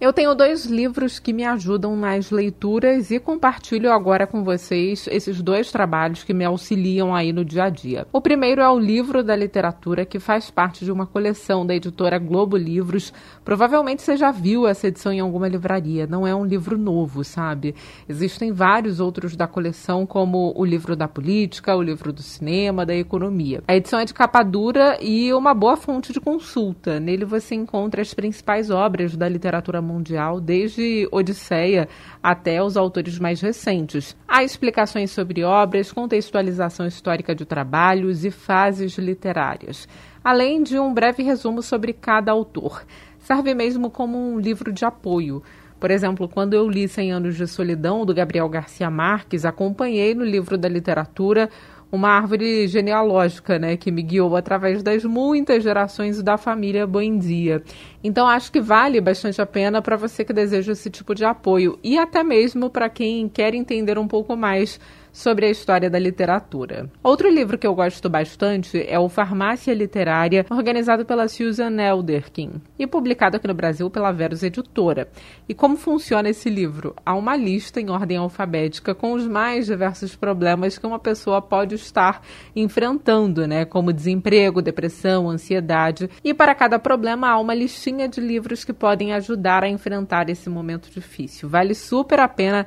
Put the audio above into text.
Eu tenho dois livros que me ajudam nas leituras e compartilho agora com vocês esses dois trabalhos que me auxiliam aí no dia a dia. O primeiro é o livro da literatura, que faz parte de uma coleção da editora Globo Livros. Provavelmente você já viu essa edição em alguma livraria. Não é um livro novo, sabe? Existem vários outros da coleção, como o livro da política, o livro do cinema, da economia. A edição é de capa dura e uma boa fonte de consulta. Nele você encontra as principais obras da literatura mundial, desde Odisseia até os autores mais recentes. Há explicações sobre obras, contextualização histórica de trabalhos e fases literárias, além de um breve resumo sobre cada autor. Serve mesmo como um livro de apoio. Por exemplo, quando eu li Cem Anos de Solidão, do Gabriel Garcia Marques, acompanhei no livro da literatura uma árvore genealógica, né, que me guiou através das muitas gerações da família Buendia. Então acho que vale bastante a pena para você que deseja esse tipo de apoio e até mesmo para quem quer entender um pouco mais sobre a história da literatura. Outro livro que eu gosto bastante é o Farmácia Literária, organizado pela Susan Elderkin e publicado aqui no Brasil pela Verus Editora. E como funciona esse livro? Há uma lista em ordem alfabética com os mais diversos problemas que uma pessoa pode estar enfrentando, né, como desemprego, depressão, ansiedade, e para cada problema há uma listinha de livros que podem ajudar a enfrentar esse momento difícil. Vale super a pena